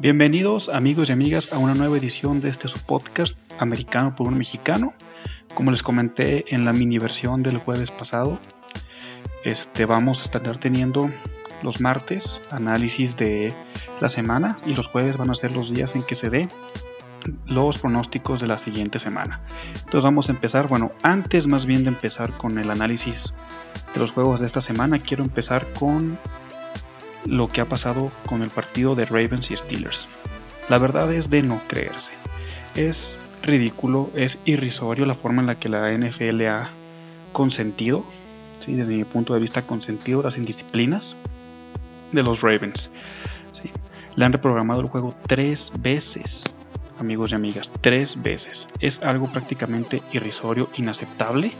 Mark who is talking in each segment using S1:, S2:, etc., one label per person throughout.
S1: Bienvenidos amigos y amigas a una nueva edición de este podcast americano por un mexicano. Como les comenté en la mini versión del jueves pasado, este vamos a estar teniendo los martes análisis de la semana y los jueves van a ser los días en que se dé los pronósticos de la siguiente semana. Entonces vamos a empezar, bueno, antes más bien de empezar con el análisis de los juegos de esta semana, quiero empezar con lo que ha pasado con el partido de Ravens y Steelers. La verdad es de no creerse. Es ridículo, es irrisorio la forma en la que la NFL ha consentido, ¿sí? desde mi punto de vista, consentido las indisciplinas de los Ravens. ¿sí? Le han reprogramado el juego tres veces, amigos y amigas, tres veces. Es algo prácticamente irrisorio, inaceptable,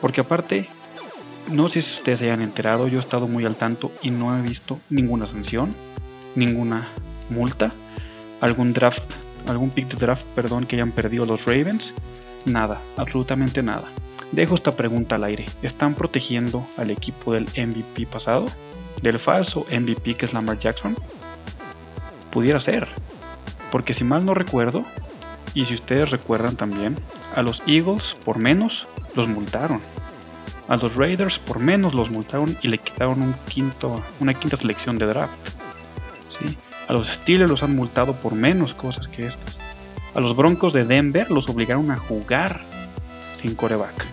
S1: porque aparte no sé si ustedes se hayan enterado, yo he estado muy al tanto y no he visto ninguna sanción, ninguna multa, algún draft, algún pick de draft, perdón, que hayan perdido los Ravens. Nada, absolutamente nada. Dejo esta pregunta al aire. ¿Están protegiendo al equipo del MVP pasado? ¿Del falso MVP que es Lamar Jackson? Pudiera ser. Porque si mal no recuerdo, y si ustedes recuerdan también, a los Eagles por menos los multaron. A los Raiders por menos los multaron y le quitaron una quinta selección de draft. A los Steelers los han multado por menos cosas que estas. A los Broncos de Denver los obligaron a jugar sin coreback.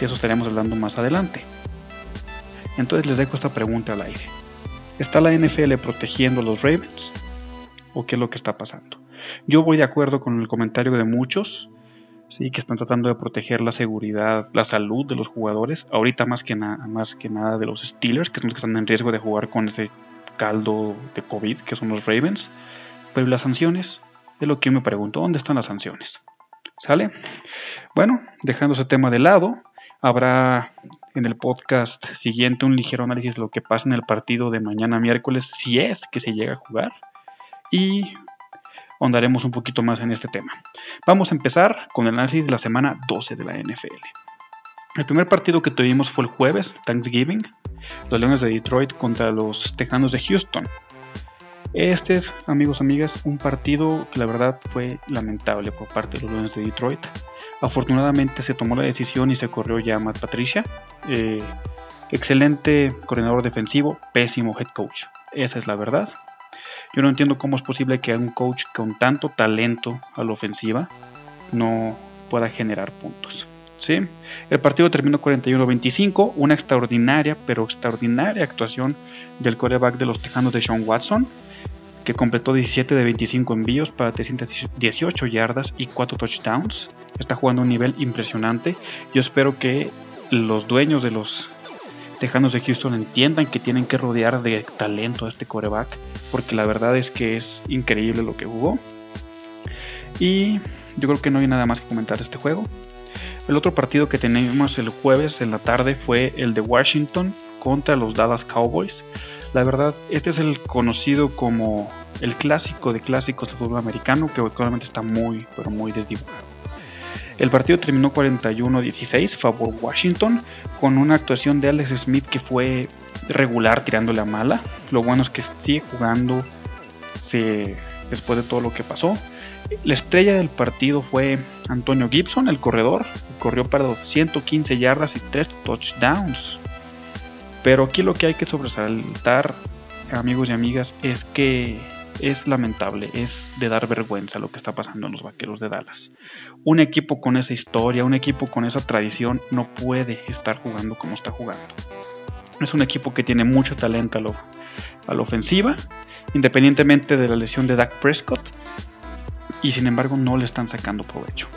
S1: De eso estaremos hablando más adelante. Entonces les dejo esta pregunta al aire. ¿Está la NFL protegiendo a los Ravens? ¿O qué es lo que está pasando? Yo voy de acuerdo con el comentario de muchos sí, que están tratando de proteger la seguridad, la salud de los jugadores, ahorita más que, nada más que nada de los Steelers, que son los que están en riesgo de jugar con ese caldo de COVID, que son los Ravens, pero las sanciones, es lo que yo me pregunto, ¿dónde están las sanciones? ¿Sale? Bueno, dejando ese tema de lado, habrá en el podcast siguiente un ligero análisis de lo que pasa en el partido de mañana miércoles, si es que se llega a jugar. Y ahondaremos un poquito más en este tema. Vamos a empezar con el análisis de la semana 12 de la NFL. El primer partido que tuvimos fue el jueves, Thanksgiving, los Leones de Detroit contra los Tejanos de Houston. Este es, amigos, amigas, un partido que la verdad fue lamentable por parte de los Leones de Detroit. Afortunadamente se tomó la decisión y se corrió ya Matt Patricia. Eh, excelente coordinador defensivo, pésimo head coach. Esa es la verdad. Yo no entiendo cómo es posible que un coach con tanto talento a la ofensiva no pueda generar puntos. ¿sí? El partido terminó 41-25, una extraordinaria, pero extraordinaria actuación del coreback de los Tejanos de Sean Watson, que completó 17 de 25 envíos para 318 yardas y 4 touchdowns. Está jugando a un nivel impresionante. Yo espero que los dueños de los Tejanos de Houston entiendan que tienen que rodear de talento a este coreback, porque la verdad es que es increíble lo que jugó. Y yo creo que no hay nada más que comentar de este juego. El otro partido que tenemos el jueves en la tarde fue el de Washington contra los Dallas Cowboys. La verdad, este es el conocido como el clásico de clásicos del fútbol americano, que actualmente está muy, pero muy desdibujado. El partido terminó 41-16 favor Washington con una actuación de Alex Smith que fue regular tirándole a mala. Lo bueno es que sigue jugando después de todo lo que pasó. La estrella del partido fue Antonio Gibson, el corredor. Corrió para 115 yardas y 3 touchdowns. Pero aquí lo que hay que sobresaltar, amigos y amigas, es que es lamentable, es de dar vergüenza lo que está pasando en los Vaqueros de Dallas. Un equipo con esa historia, un equipo con esa tradición no puede estar jugando como está jugando. Es un equipo que tiene mucho talento a, la ofensiva, independientemente de la lesión de Dak Prescott, y sin embargo no le están sacando provecho.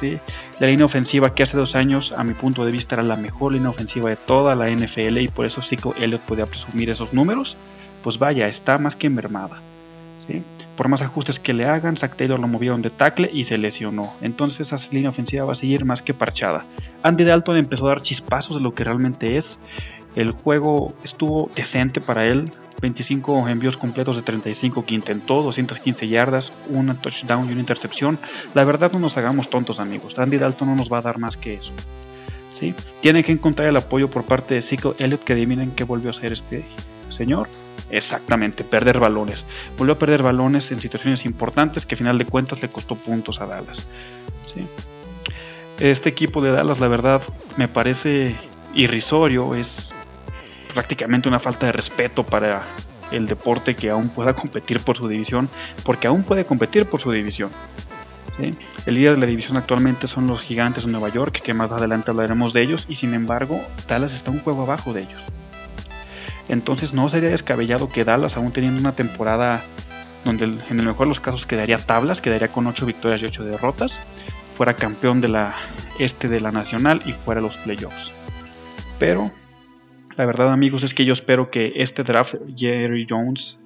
S1: ¿sí? La línea ofensiva que hace dos años, a mi punto de vista, era la mejor línea ofensiva de toda la NFL y por eso Zico Elliott podía presumir esos números, pues vaya, está más que mermada. Por más ajustes que le hagan, Zach Taylor lo movieron de tackle y se lesionó. Entonces esa línea ofensiva va a seguir más que parchada. Andy Dalton empezó a dar chispazos de lo que realmente es. El juego estuvo decente para él. 25 envíos completos de 35 que intentó, 215 yardas, una touchdown y una intercepción. La verdad no nos hagamos tontos amigos, Andy Dalton no nos va a dar más que eso. ¿sí? Tienen que encontrar el apoyo por parte de Zico Elliott que adivinen qué volvió a hacer este señor. Exactamente, perder balones. Volvió a perder balones en situaciones importantes que a final de cuentas le costó puntos a Dallas. Este equipo de Dallas, la verdad, me parece irrisorio. Es prácticamente una falta de respeto para el deporte que aún pueda competir por su división, porque aún puede competir por su división. El líder de la división actualmente son los gigantes de Nueva York, que más adelante hablaremos de ellos, y sin embargo Dallas está un juego abajo de ellos. Entonces no sería descabellado que Dallas, aún teniendo una temporada donde en el mejor de los casos quedaría tablas, quedaría con 8 victorias y 8 derrotas, fuera campeón de la este de la nacional y fuera los playoffs. Pero la verdad amigos es que yo espero que este draft Jerry Jones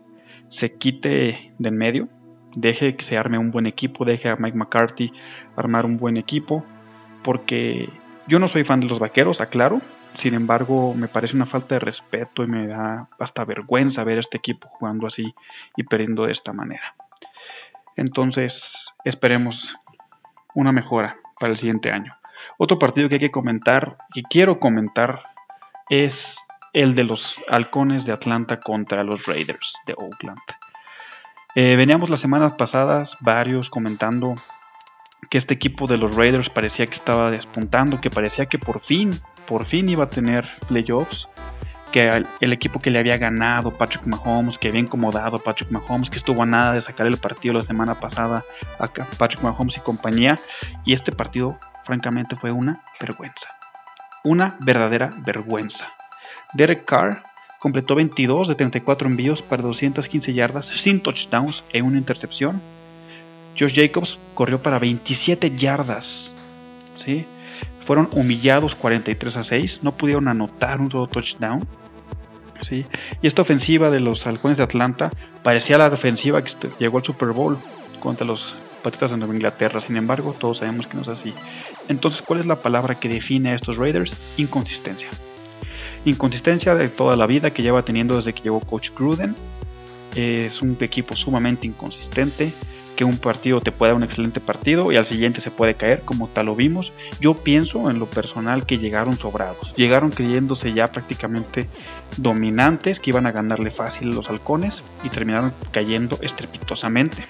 S1: se quite de en medio, deje que se arme un buen equipo, deje a Mike McCarthy armar un buen equipo, porque yo no soy fan de los vaqueros, aclaro, sin embargo, me parece una falta de respeto y me da hasta vergüenza ver a este equipo jugando así y perdiendo de esta manera. Entonces, esperemos una mejora para el siguiente año. Otro partido que hay que comentar, que quiero comentar, es el de los halcones de Atlanta contra los Raiders de Oakland. Eh, veníamos las semanas pasadas varios comentando que este equipo de los Raiders parecía que estaba despuntando, que parecía que por fin por fin iba a tener playoffs, que el, equipo que le había ganado Patrick Mahomes, que había incomodado a Patrick Mahomes, que estuvo a nada de sacar el partido la semana pasada a Patrick Mahomes y compañía, y este partido francamente fue una vergüenza, una verdadera vergüenza. Derek Carr completó 22 de 34 envíos para 215 yardas sin touchdowns e una intercepción. Josh Jacobs corrió para 27 yardas. ¿sí? fueron humillados 43 a 6, no pudieron anotar un solo touchdown. ¿sí? Y esta ofensiva de los halcones de Atlanta parecía la defensiva que llegó al Super Bowl contra los Patriotas de Nueva Inglaterra. Sin embargo, todos sabemos que no es así. Entonces, ¿cuál es la palabra que define a estos Raiders? Inconsistencia. Inconsistencia de toda la vida que lleva teniendo desde que llegó Coach Gruden. Es un equipo sumamente inconsistente que un partido te puede dar un excelente partido y al siguiente se puede caer, como tal lo vimos. Yo pienso en lo personal que llegaron sobrados, llegaron creyéndose ya prácticamente dominantes, que iban a ganarle fácil los halcones y terminaron cayendo estrepitosamente.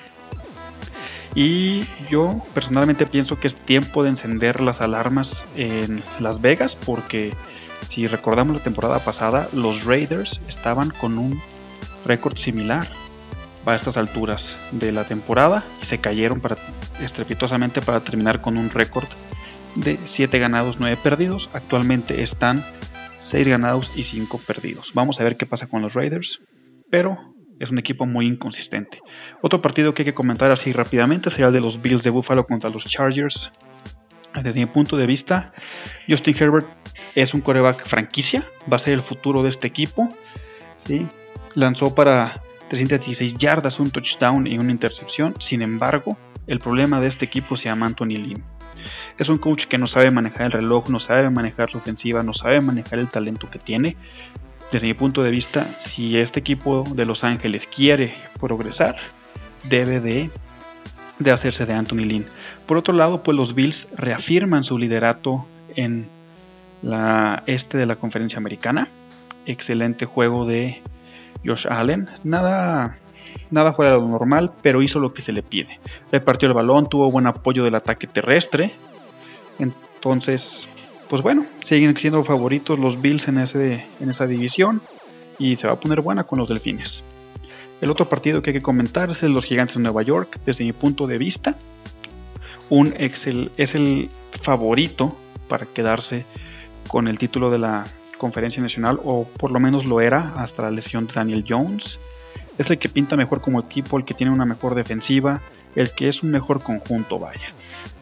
S1: Y yo personalmente pienso que es tiempo de encender las alarmas en Las Vegas porque si recordamos la temporada pasada, los Raiders estaban con un récord similar a estas alturas de la temporada y se cayeron para, estrepitosamente para terminar con un récord de 7 ganados, 9 perdidos. Actualmente están 6 ganados y 5 perdidos. Vamos a ver qué pasa con los Raiders, pero es un equipo muy inconsistente. Otro partido que hay que comentar así rápidamente sería el de los Bills de Buffalo contra los Chargers. Desde mi punto de vista, Justin Herbert es un coreback franquicia, va a ser el futuro de este equipo. ¿sí? Lanzó para 316 yardas, un touchdown y una intercepción. Sin embargo, el problema de este equipo se llama Anthony Lynn. Es un coach que no sabe manejar el reloj, no sabe manejar su ofensiva, no sabe manejar el talento que tiene. Desde mi punto de vista, si este equipo de Los Ángeles quiere progresar, debe de, de hacerse de Anthony Lynn. Por otro lado, pues los Bills reafirman su liderato en la este de la conferencia americana. Excelente juego de Josh Allen. Nada, nada fuera de lo normal, pero hizo lo que se le pide. Repartió el balón, tuvo buen apoyo del ataque terrestre. Entonces, pues bueno, siguen siendo favoritos los Bills en, ese, en esa división y se va a poner buena con los Delfines. El otro partido que hay que comentar es los Gigantes de Nueva York, desde mi punto de vista. Un Excel es el favorito para quedarse con el título de la conferencia nacional, o por lo menos lo era hasta la lesión de Daniel Jones. Es el que pinta mejor como equipo, el que tiene una mejor defensiva, el que es un mejor conjunto, vaya.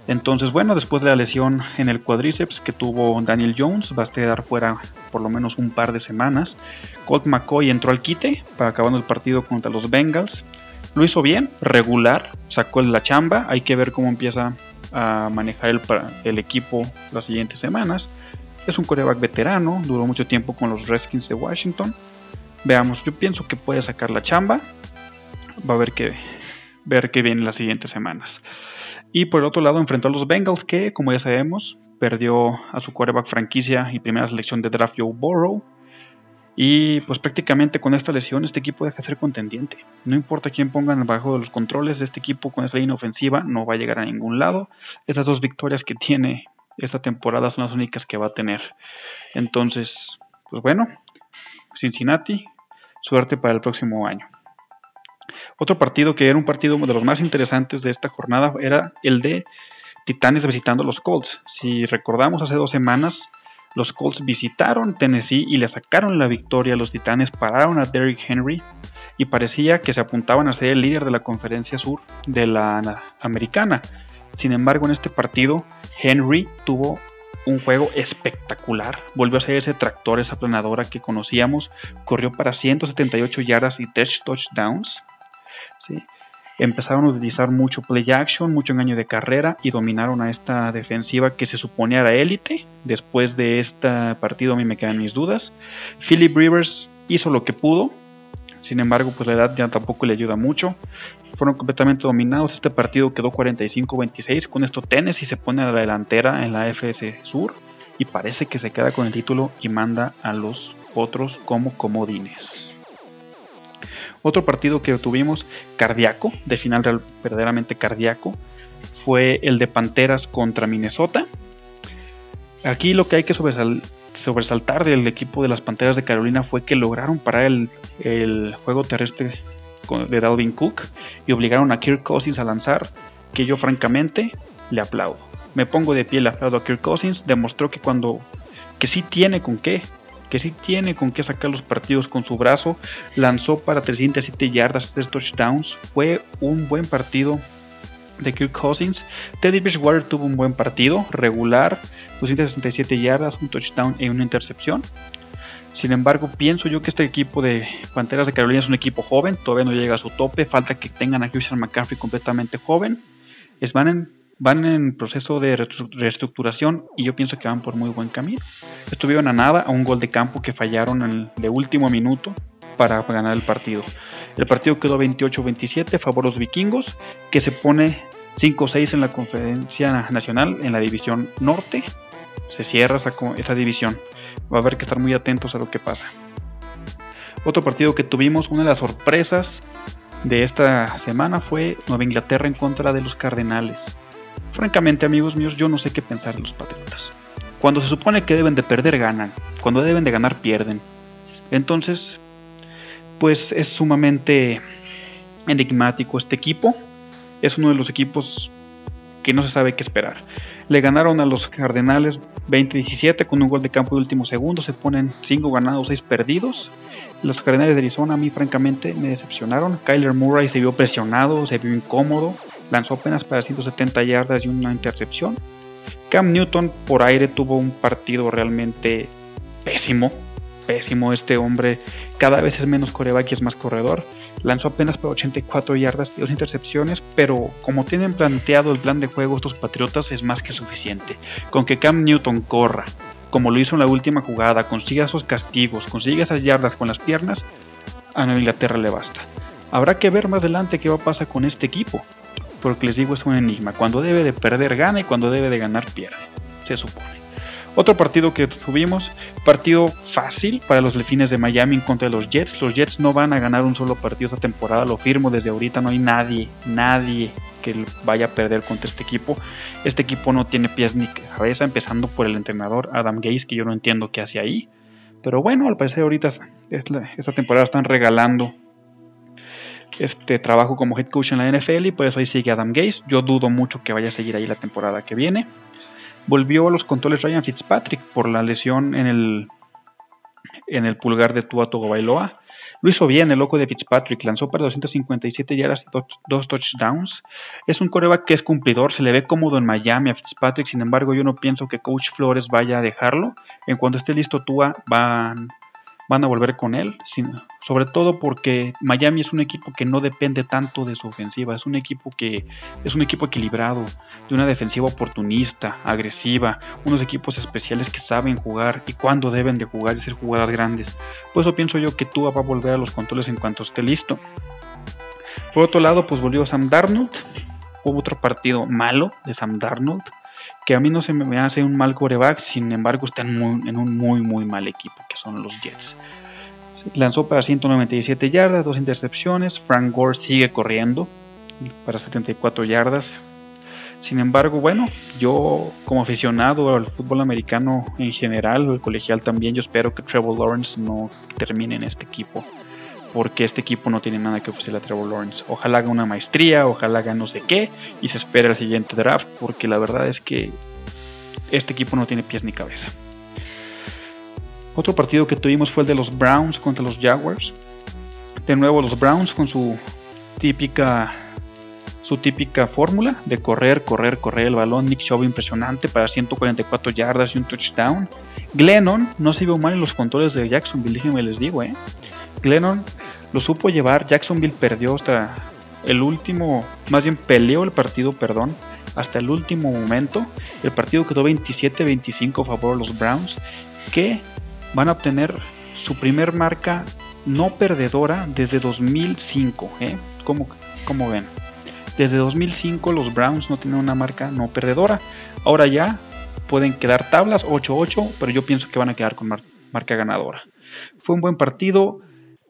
S1: Entonces, bueno, después de la lesión en el cuadríceps que tuvo Daniel Jones, va a quedar fuera por lo menos un par de semanas. Colt McCoy entró al quite para acabando el partido contra los Bengals. Lo hizo bien, regular, sacó la chamba. Hay que ver cómo empieza a manejar el equipo las siguientes semanas. Es un coreback veterano, duró mucho tiempo con los Redskins de Washington. Veamos, yo pienso que puede sacar la chamba. Va a haber que ver qué viene las siguientes semanas. Y por el otro lado enfrentó a los Bengals que, como ya sabemos, perdió a su quarterback franquicia y primera selección de draft Joe Burrow. Y pues prácticamente con esta lesión este equipo deja de ser contendiente. No importa quién pongan bajo de los controles, este equipo con esa línea ofensiva no va a llegar a ningún lado. Esas dos victorias que tiene esta temporada son las únicas que va a tener. Entonces, pues bueno, Cincinnati, suerte para el próximo año. Otro partido que era un partido de los más interesantes de esta jornada era el de Titanes visitando los Colts. Si recordamos hace dos semanas, los Colts visitaron Tennessee y le sacaron la victoria. Los Titanes pararon a Derrick Henry y parecía que se apuntaban a ser el líder de la conferencia sur de la americana. Sin embargo, en este partido, Henry tuvo un juego espectacular. Volvió a ser ese tractor, esa planadora que conocíamos. Corrió para 178 yardas y 3 touchdowns. empezaron a utilizar mucho play action, mucho engaño de carrera y dominaron a esta defensiva que se suponía era élite. Después de este partido a mí me quedan mis dudas. Philip Rivers hizo lo que pudo, sin embargo pues la edad ya tampoco le ayuda mucho. Fueron completamente dominados, este partido quedó 45-26, con esto Tennessee se pone a la delantera en la FS Sur y parece que se queda con el título y manda a los otros como comodines. Otro partido que tuvimos cardíaco, de final verdaderamente cardíaco, fue el de Panteras contra Minnesota. Aquí lo que hay que sobresaltar del equipo de las Panteras de Carolina fue que lograron parar el, juego terrestre de Dalvin Cook y obligaron a Kirk Cousins a lanzar, que yo francamente le aplaudo. Me pongo de pie, le aplaudo a Kirk Cousins, demostró que cuando que sí tiene con qué, que sí tiene con qué sacar los partidos con su brazo. Lanzó para 307 yardas, 3 touchdowns. Fue un buen partido de Kirk Cousins. Teddy Bridgewater tuvo un buen partido, regular, 267 yardas, un touchdown y una intercepción. Sin embargo, pienso yo que este equipo de Panteras de Carolina es un equipo joven, todavía no llega a su tope, falta que tengan a Christian McCaffrey completamente joven. Es van en van en proceso de reestructuración y yo pienso que van por muy buen camino. Estuvieron a nada, a un gol de campo que fallaron en el de último minuto para ganar el partido. El partido quedó 28-27 a favor de los vikingos, que se pone 5-6 en la conferencia nacional en la división norte. Se cierra esa, esa división. Va a haber que estar muy atentos a lo que pasa. Otro partido que tuvimos, una de las sorpresas de esta semana fue Nueva Inglaterra en contra de los Cardenales. Francamente, amigos míos, yo no sé qué pensar de los Patriotas. Cuando se supone que deben de perder, ganan. Cuando deben de ganar, pierden. Entonces, pues es sumamente enigmático este equipo. Es uno de los equipos que no se sabe qué esperar. Le ganaron a los Cardenales 20-17 con un gol de campo de último segundo. Se ponen 5 ganados, 6 perdidos. Los Cardenales de Arizona a mí francamente me decepcionaron. Kyler Murray se vio presionado, se vio incómodo lanzó apenas para 170 yardas y una intercepción. Cam Newton por aire tuvo un partido realmente pésimo, pésimo este hombre, cada vez es menos coreback y es más corredor. Lanzó apenas para 84 yardas y dos intercepciones, pero como tienen planteado el plan de juego estos Patriotas es más que suficiente. Con que Cam Newton corra, como lo hizo en la última jugada, consiga esos castigos, consiga esas yardas con las piernas, a Inglaterra le basta. Habrá que ver más adelante qué va a pasar con este equipo porque les digo es un enigma. Cuando debe de perder gana y cuando debe de ganar pierde, se supone. Otro partido que tuvimos, partido fácil para los Delfines de Miami en contra de los Jets. Los Jets no van a ganar un solo partido esta temporada, lo firmo desde ahorita, no hay nadie, nadie que vaya a perder contra este equipo. Este equipo no tiene pies ni cabeza, empezando por el entrenador Adam Gaze, que yo no entiendo qué hace ahí. Pero bueno, al parecer ahorita esta temporada están regalando este trabajo como head coach en la NFL y por eso ahí sigue Adam Gase. Yo dudo mucho que vaya a seguir ahí la temporada que viene. Volvió a los controles Ryan Fitzpatrick por la lesión en el, en el pulgar de Tua Bailoa. Lo hizo bien el loco de Fitzpatrick, lanzó para 257 yardas y dos touchdowns. Es un coreback que es cumplidor, se le ve cómodo en Miami a Fitzpatrick, sin embargo yo no pienso que Coach Flores vaya a dejarlo. En cuanto esté listo Tua van van a volver con él, sobre todo porque Miami es un equipo que no depende tanto de su ofensiva, es un equipo que es un equipo equilibrado, de una defensiva oportunista, agresiva, unos equipos especiales que saben jugar y cuándo deben de jugar y ser jugadas grandes. Por eso pienso yo que Tua va a volver a los controles en cuanto esté listo. Por otro lado, pues volvió Sam Darnold. Hubo otro partido malo de Sam Darnold que a mí no se me hace un mal coreback, sin embargo está en, en un muy muy mal equipo, que son los Jets. Lanzó para 197 yardas, dos intercepciones. Frank Gore sigue corriendo para 74 yardas. Sin embargo, bueno, yo como aficionado al fútbol americano en general, o el colegial también, yo espero que Trevor Lawrence no termine en este equipo porque este equipo no tiene nada que ofrecerle a Trevor Lawrence. Ojalá haga una maestría, ojalá haga no sé qué y se espera el siguiente draft, porque la verdad es que este equipo no tiene pies ni cabeza. Otro partido que tuvimos fue el de los Browns contra los Jaguars. De nuevo los Browns con su típica su típica fórmula de correr, correr, correr el balón. Nick Chubb impresionante para 144 yardas y un touchdown. Glennon no se vio mal en los controles de Jacksonville, déjenme les digo, eh. Glennon lo supo llevar, Jacksonville perdió hasta el último, más bien peleó el partido, perdón, hasta el último momento. El partido quedó 27-25 a favor de los Browns, que van a obtener su primer marca no perdedora desde 2005. ¿eh? ¿Cómo, ven? Desde 2005 los Browns no tienen una marca no perdedora. Ahora ya pueden quedar tablas 8-8, pero yo pienso que van a quedar con marca ganadora. Fue un buen partido.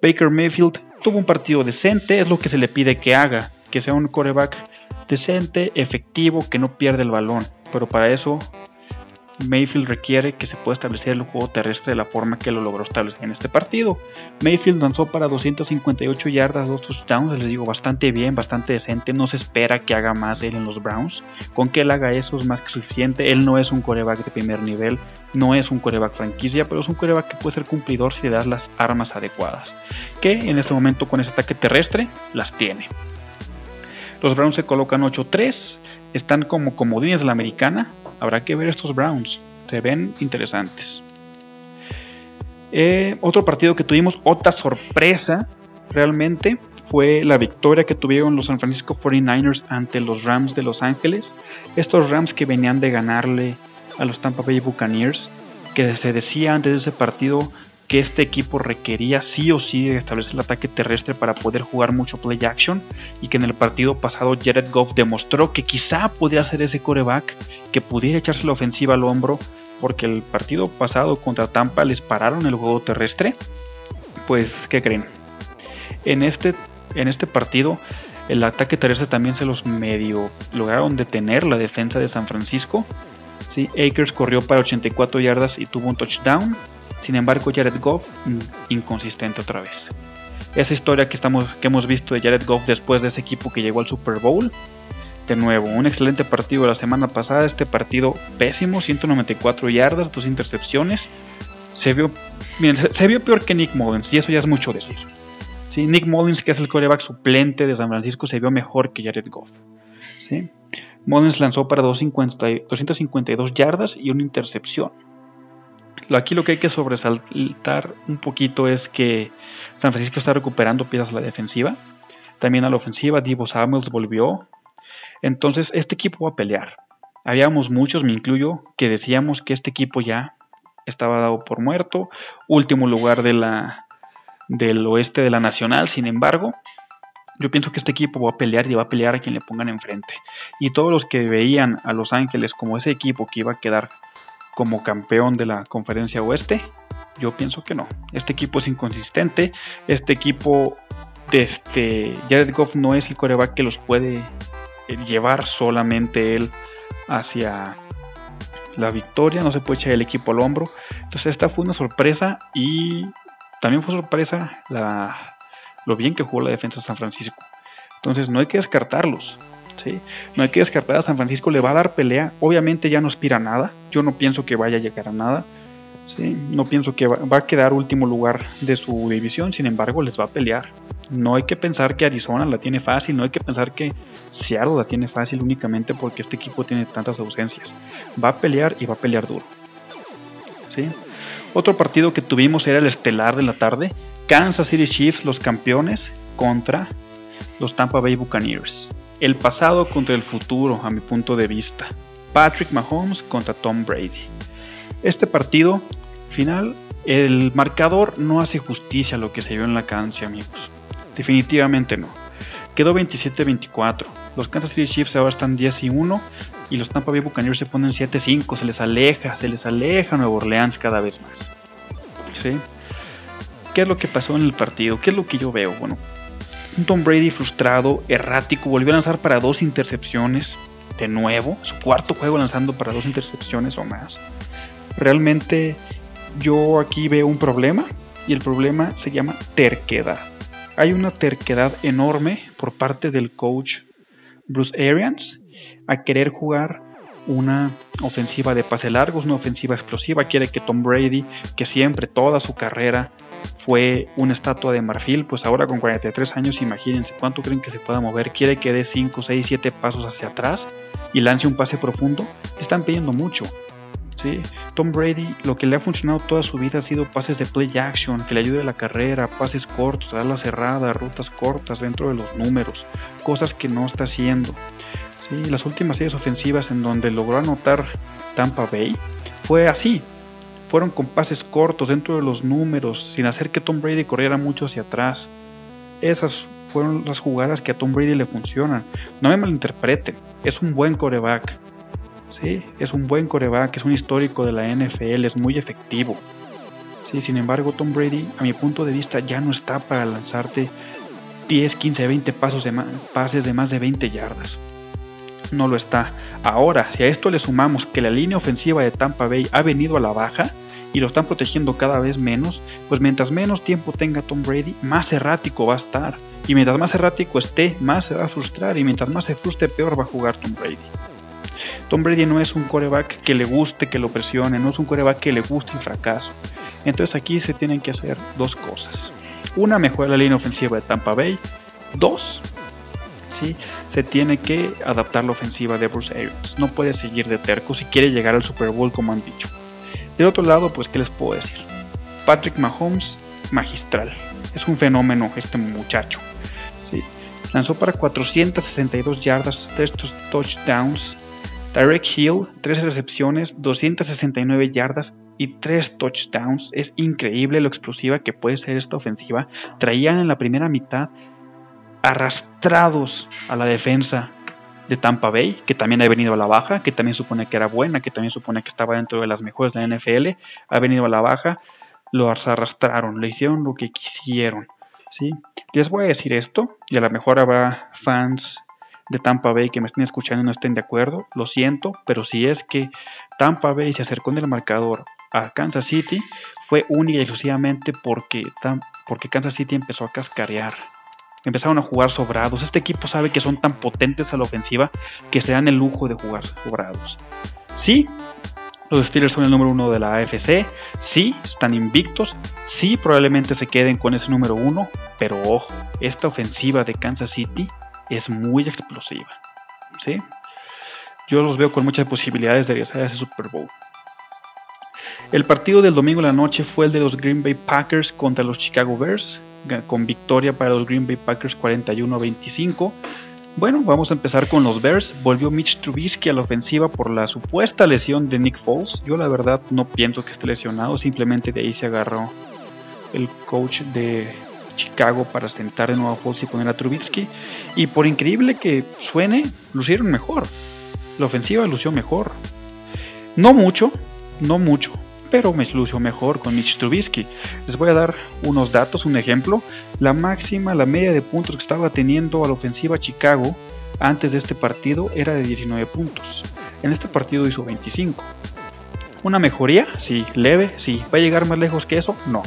S1: Baker Mayfield tuvo un partido decente, es lo que se le pide que haga, que sea un coreback decente, efectivo, que no pierda el balón. Pero para eso Mayfield requiere que se pueda establecer el juego terrestre de la forma que lo logró establecer en este partido. Mayfield lanzó para 258 yardas, dos touchdowns, les digo, bastante bien, bastante decente. No se espera que haga más él en los Browns. Con que él haga eso es más que suficiente. Él no es un coreback de primer nivel, no es un coreback franquicia, pero es un coreback que puede ser cumplidor si le das las armas adecuadas. Que en este momento con ese ataque terrestre las tiene. Los Browns se colocan 8-3, están como comodines de la americana, Habrá que ver estos Browns. Se ven interesantes. Eh, otro partido que tuvimos, otra sorpresa realmente, fue la victoria que tuvieron los San Francisco 49ers ante los Rams de Los Ángeles. Estos Rams que venían de ganarle a los Tampa Bay Buccaneers, que se decía antes de ese partido que este equipo requería sí o sí establecer el ataque terrestre para poder jugar mucho play action y que en el partido pasado Jared Goff demostró que quizá podría ser ese coreback que pudiera echarse la ofensiva al hombro porque el partido pasado contra Tampa les pararon el juego terrestre. Pues, ¿qué creen? En este, en este partido el ataque terrestre también se los medio lograron detener la defensa de San Francisco. ¿sí? Akers corrió para 84 yardas y tuvo un touchdown. Sin embargo, Jared Goff mm, inconsistente otra vez. Esa historia que, estamos, que hemos visto de Jared Goff después de ese equipo que llegó al Super Bowl. De nuevo, un excelente partido la semana pasada. Este partido pésimo, 194 yardas, dos intercepciones. Se vio, se, vio peor que Nick Mullins y eso ya es mucho decir. ¿Sí? Nick Mullins, que es el coreback suplente de San Francisco, se vio mejor que Jared Goff. Mullins lanzó para 252 yardas y una intercepción. Aquí lo que hay que sobresaltar un poquito es que San Francisco está recuperando piezas a la defensiva. También a la ofensiva, Divo Samuels volvió. Entonces, este equipo va a pelear. Habíamos muchos, me incluyo, que decíamos que este equipo ya estaba dado por muerto. Último lugar del oeste de la Nacional. Sin embargo, yo pienso que este equipo va a pelear y va a pelear a quien le pongan enfrente. Y todos los que veían a Los Ángeles como ese equipo que iba a quedar como campeón de la conferencia oeste? Yo pienso que no. Este equipo es inconsistente. Este equipo, este, Jared Goff no es el coreback que los puede eh, llevar solamente él hacia la victoria. No se puede echar el equipo al hombro. Entonces esta fue una sorpresa y también fue sorpresa lo bien que jugó la defensa de San Francisco. Entonces no hay que descartarlos. No hay que descartar a San Francisco, le va a dar pelea. Obviamente ya no aspira a nada. Yo no pienso que vaya a llegar a nada. No pienso que va, a quedar último lugar de su división, sin embargo les va a pelear. No hay que pensar que Arizona la tiene fácil, no hay que pensar que Seattle la tiene fácil únicamente porque este equipo tiene tantas ausencias. Va a pelear y va a pelear duro. Otro partido que tuvimos era el estelar de la tarde, Kansas City Chiefs, los campeones, contra los Tampa Bay Buccaneers. El pasado contra el futuro, a mi punto de vista. Patrick Mahomes contra Tom Brady. Este partido final, el marcador no hace justicia a lo que se vio en la cancha, amigos. Definitivamente no. Quedó 27-24. Los Kansas City Chiefs ahora están 10 y 1 y los Tampa Bay Buccaneers se ponen 7-5. Se les aleja, se les aleja Nueva Orleans cada vez más. ¿Sí? ¿Qué es lo que pasó en el partido? ¿Qué es lo que yo veo? Bueno, un Tom Brady frustrado, errático, volvió a lanzar para dos intercepciones de nuevo. Su cuarto juego lanzando para dos intercepciones o más. Realmente yo aquí veo un problema y el problema se llama terquedad. Hay una terquedad enorme por parte del coach Bruce Arians a querer jugar una ofensiva de pase largos, una ofensiva explosiva. Quiere que Tom Brady, que siempre toda su carrera fue una estatua de marfil, pues ahora con 43 años, imagínense cuánto creen que se pueda mover. Quiere que dé 5, 6, 7 pasos hacia atrás y lance un pase profundo. están pidiendo mucho. Tom Brady lo que le ha funcionado toda su vida ha sido pases de play action, que le ayude a la carrera, pases cortos, la cerrada, rutas cortas dentro de los números, cosas que no está haciendo. ¿sí? Las últimas series ofensivas en donde logró anotar Tampa Bay fue así, fueron con pases cortos dentro de los números, sin hacer que Tom Brady corriera mucho hacia atrás. Esas fueron las jugadas que a Tom Brady le funcionan. No me malinterpreten, es un buen coreback, ¿sí? Es un buen coreback, es un histórico de la NFL, es muy efectivo. ¿sí? Sin embargo, Tom Brady, a mi punto de vista, ya no está para lanzarte 10, 15, 20 pasos de pases de más de 20 yardas. No lo está. Ahora, si a esto le sumamos que la línea ofensiva de Tampa Bay ha venido a la baja y lo están protegiendo cada vez menos, pues mientras menos tiempo tenga Tom Brady, más errático va a estar. Y mientras más errático esté, más se va a frustrar. Y mientras más se frustre, peor va a jugar Tom Brady. Tom Brady no es un coreback que le guste que lo presione, no es un coreback que le guste el fracaso. Entonces aquí se tienen que hacer dos cosas. Una, mejorar la línea ofensiva de Tampa Bay. Dos, ¿sí? se tiene que adaptar la ofensiva de Bruce Arians. No puede seguir de terco si quiere llegar al Super Bowl como han dicho. De otro lado, pues, ¿qué les puedo decir? Patrick Mahomes, magistral. Es un fenómeno este muchacho. ¿sí? Lanzó para 462 yardas, 3 touchdowns, Direct Hill, 13 recepciones, 269 yardas y 3 touchdowns. Es increíble lo explosiva que puede ser esta ofensiva. Traían en la primera mitad arrastrados a la defensa de Tampa Bay, que también ha venido a la baja, que también supone que era buena, que también supone que estaba dentro de las mejores de la NFL, ha venido a la baja, lo arrastraron, le hicieron lo que quisieron. ¿sí? Les voy a decir esto, y a lo mejor habrá fans de Tampa Bay que me estén escuchando y no estén de acuerdo, lo siento, pero si es que Tampa Bay se acercó en el marcador a Kansas City, fue única y exclusivamente porque, porque Kansas City empezó a cascarear. Empezaron a jugar sobrados. Este equipo sabe que son tan potentes a la ofensiva que se dan el lujo de jugar sobrados. Sí, los Steelers son el número uno de la AFC. Sí, están invictos. Sí, probablemente se queden con ese número uno. Pero ojo, esta ofensiva de Kansas City es muy explosiva. ¿sí? Yo los veo con muchas posibilidades de regresar a ese Super Bowl. El partido del domingo en la noche fue el de los Green Bay Packers contra los Chicago Bears, con victoria para los Green Bay Packers 41 25. Bueno, vamos a empezar con los Bears. Volvió Mitch Trubisky a la ofensiva por la supuesta lesión de Nick Foles. Yo la verdad no pienso que esté lesionado, simplemente de ahí se agarró el coach de Chicago para sentar de nuevo a Foles y poner a Trubisky. Y por increíble que suene, lucieron mejor. La ofensiva lució mejor. No mucho, no mucho, pero me lució mejor con Mitch Trubisky. Les voy a dar unos datos, un ejemplo. La máxima, la media de puntos que estaba teniendo a la ofensiva Chicago antes de este partido era de 19 puntos. En este partido hizo 25. ¿Una mejoría? Sí. ¿Leve? Sí. ¿Va a llegar más lejos que eso? No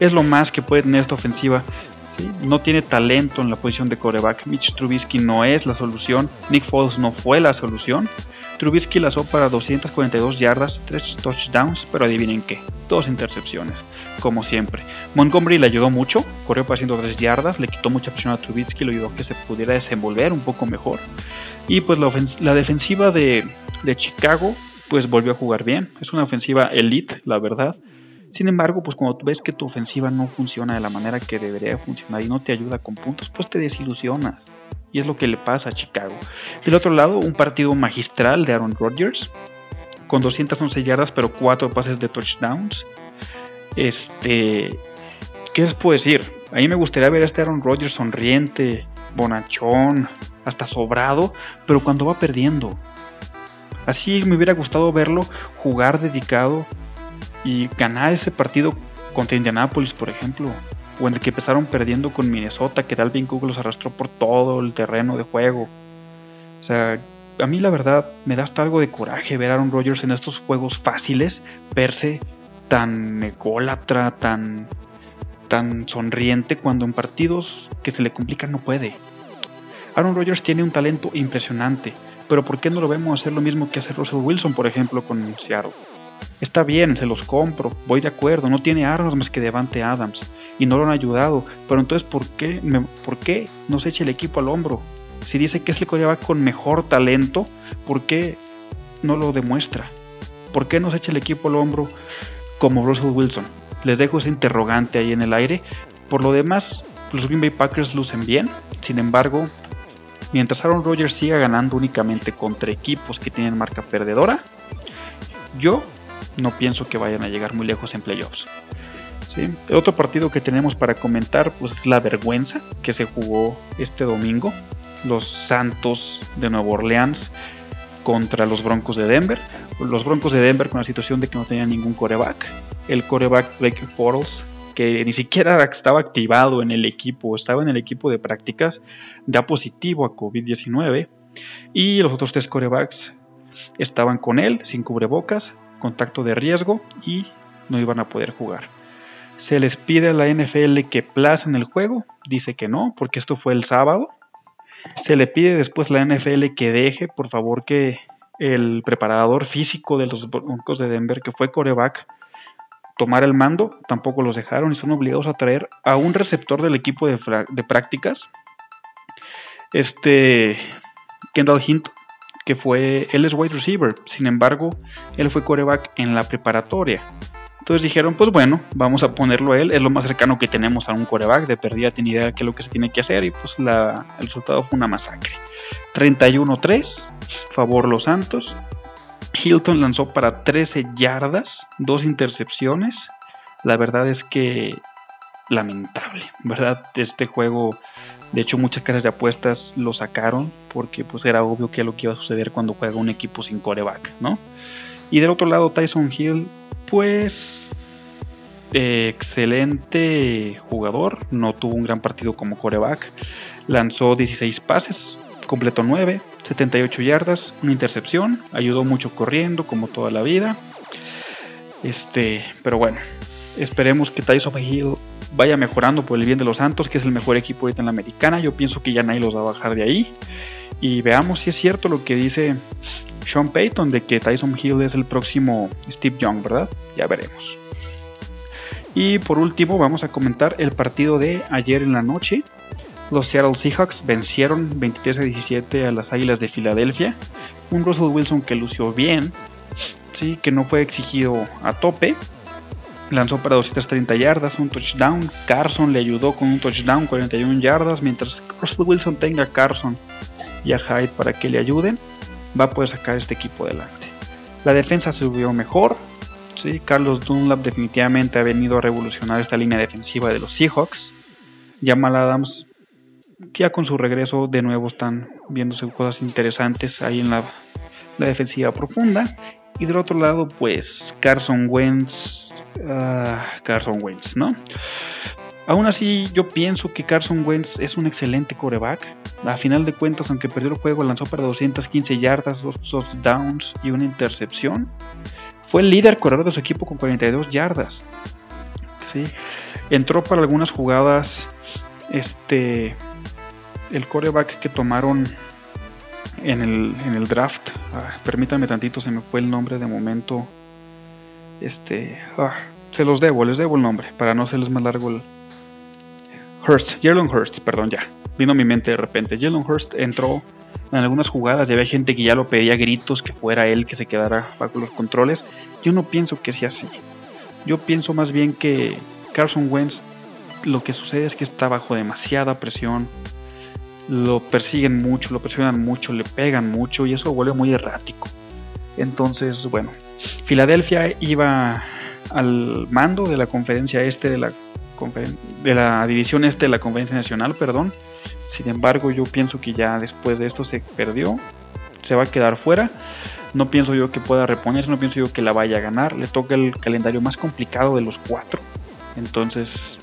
S1: es lo más que puede tener esta ofensiva. No tiene talento en la posición de coreback. Mitch Trubisky no es la solución. Nick Foles no fue la solución. Trubisky lanzó para 242 yardas, 3 touchdowns, pero adivinen qué, dos intercepciones, como siempre. Montgomery le ayudó mucho, corrió para 103 yardas, le quitó mucha presión a Trubisky, lo ayudó a que se pudiera desenvolver un poco mejor. Y pues la, defensiva de, Chicago pues volvió a jugar bien. Es una ofensiva elite, la verdad Sin embargo, pues cuando ves que tu ofensiva no funciona de la manera que debería funcionar y no te ayuda con puntos, pues te desilusionas. Y es lo que le pasa a Chicago. Del otro lado, un partido magistral de Aaron Rodgers, con 211 yardas, pero 4 pases de touchdowns. Este, ¿qué les puedo decir? A mí me gustaría ver a este Aaron Rodgers sonriente, bonachón, hasta sobrado, pero cuando va perdiendo. Así me hubiera gustado verlo jugar dedicado y ganar ese partido contra Indianapolis, por ejemplo, o en el que empezaron perdiendo con Minnesota, que Dalvin Cook los arrastró por todo el terreno de juego. O sea, a mí la verdad me da hasta algo de coraje ver a Aaron Rodgers en estos juegos fáciles, verse tan ególatra, tan, tan sonriente, cuando en partidos que se le complican no puede. Aaron Rodgers tiene un talento impresionante, pero ¿por qué no lo vemos hacer lo mismo que hace Russell Wilson, por ejemplo, con Seattle? Está bien, se los compro, voy de acuerdo, no tiene armas más que Devante Adams y no lo han ayudado, pero entonces ¿por qué, ¿por qué no se echa el equipo al hombro? Si dice que es el coreback con mejor talento, ¿por qué no lo demuestra? ¿Por qué no se echa el equipo al hombro como Russell Wilson? Les dejo ese interrogante ahí en el aire. Por lo demás, los Green Bay Packers lucen bien, sin embargo, mientras Aaron Rodgers siga ganando únicamente contra equipos que tienen marca perdedora, yo no pienso que vayan a llegar muy lejos en playoffs. El otro partido que tenemos para comentar pues, es la vergüenza que se jugó este domingo. Los Santos de Nueva Orleans contra los Broncos de Denver. Los Broncos de Denver con la situación de que no tenían ningún coreback. El coreback Blake Bortles, que ni siquiera estaba activado en el equipo, estaba en el equipo de prácticas, da positivo a COVID-19. Y los otros tres corebacks estaban con él, sin cubrebocas, contacto de riesgo y no iban a poder jugar. Se les pide a la NFL que placen el juego, dice que no, porque esto fue el sábado. Se le pide después a la NFL que deje, por favor, que el preparador físico de los Broncos de Denver, que fue coreback, tomara el mando, tampoco los dejaron y son obligados a traer a un receptor del equipo de, de prácticas, este Kendall Hint, fue, él es wide receiver, sin embargo, él fue coreback en la preparatoria. Entonces dijeron, pues bueno, vamos a ponerlo a él, es lo más cercano que tenemos a un coreback, de perdida tiene idea de qué es lo que se tiene que hacer y pues la, el resultado fue una masacre. 31-3, favor los Santos. Hilton lanzó para 13 yardas, dos intercepciones. La verdad es que lamentable, ¿verdad? Este juego de hecho, muchas casas de apuestas lo sacaron porque pues era obvio que es lo que iba a suceder cuando juega un equipo sin coreback, ¿no? Y del otro lado, Tyson Hill, pues excelente jugador, no tuvo un gran partido como coreback, lanzó 16 pases, completó 9, 78 yardas, una intercepción, ayudó mucho corriendo como toda la vida. Este, pero bueno, esperemos que Tyson Hill vaya mejorando por el bien de los Santos, que es el mejor equipo ahorita en la americana. Yo pienso que ya nadie los va a bajar de ahí. Y veamos si es cierto lo que dice Sean Payton de que Tyson Hill es el próximo Steve Young, ¿verdad? Ya veremos. Y por último vamos a comentar el partido de ayer en la noche. Los Seattle Seahawks vencieron 23 a 17 a las Águilas de Filadelfia. Un Russell Wilson que lució bien, sí, que no fue exigido a tope, lanzó para 230 yardas, un touchdown. Carson le ayudó con un touchdown, 41 yardas. Mientras Russell Wilson tenga a Carson y a Hyde para que le ayuden, va a poder sacar este equipo adelante. La defensa vio mejor. ¿sí? Carlos Dunlap definitivamente ha venido a revolucionar esta línea defensiva de los Seahawks. Jamal Adams, ya con su regreso, de nuevo están viéndose cosas interesantes ahí en la, la defensiva profunda. Y del otro lado, pues Carson Wentz Ah, Carson Wentz, ¿no? Aún así, yo pienso que Carson Wentz es un excelente coreback. A final de cuentas, aunque perdió el juego, lanzó para 215 yardas, dos downs y una intercepción. Fue el líder corredor de su equipo con 42 yardas. ¿sí? Entró para algunas jugadas. Este. El coreback que tomaron en el, en el draft. Ah, permítanme tantito, se me fue el nombre de momento. Este. Ah, se los debo, les debo el nombre para no hacerles más largo el. Hurst, Jalen Hurst, perdón, ya. Vino a mi mente de repente. Jalen Hurst entró en algunas jugadas y había gente que ya lo pedía gritos que fuera él que se quedara bajo los controles. Yo no pienso que sea así. Yo pienso más bien que Carson Wentz lo que sucede es que está bajo demasiada presión. Lo persiguen mucho, lo presionan mucho, le pegan mucho y eso vuelve muy errático. Entonces, bueno, Filadelfia iba al mando de la conferencia este de la, de la división este de la conferencia nacional, perdón. Sin embargo, yo pienso que ya después de esto se perdió, se va a quedar fuera. No pienso yo que pueda reponerse, no pienso yo que la vaya a ganar. Le toca el calendario más complicado de los cuatro. Entonces,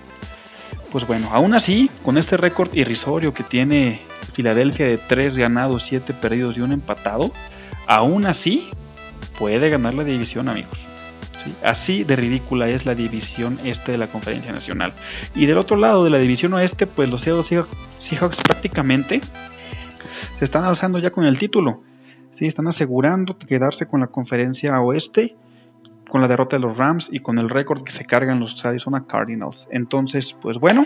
S1: pues bueno, aún así, con este récord irrisorio que tiene Filadelfia de 3 ganados, 7 perdidos y un empatado, aún así puede ganar la división, amigos. Así de ridícula es la división este de la Conferencia Nacional. Y del otro lado de la división oeste, pues los Seattle Seahawks prácticamente se están alzando ya con el título. Sí, están asegurando quedarse con la Conferencia Oeste con la derrota de los Rams y con el récord que se cargan los Arizona Cardinals. Entonces, pues bueno,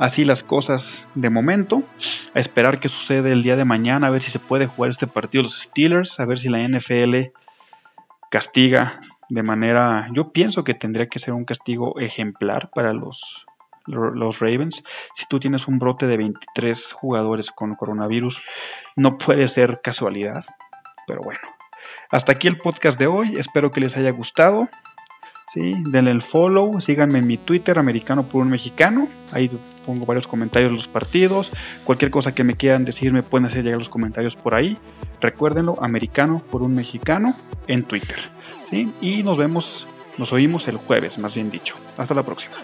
S1: así las cosas de momento. A esperar qué sucede el día de mañana, a ver si se puede jugar este partido los Steelers, a ver si la NFL castiga de manera, yo pienso que tendría que ser un castigo ejemplar para los, los Ravens. Si tú tienes un brote de 23 jugadores con coronavirus, no puede ser casualidad. Pero bueno, hasta aquí el podcast de hoy. Espero que les haya gustado. ¿Sí? Denle el follow, síganme en mi Twitter, americano por un mexicano. Ahí pongo varios comentarios de los partidos. Cualquier cosa que me quieran decir me pueden hacer llegar los comentarios por ahí. Recuérdenlo, americano por un mexicano en Twitter. Y nos vemos, nos oímos el jueves, más bien dicho. Hasta la próxima.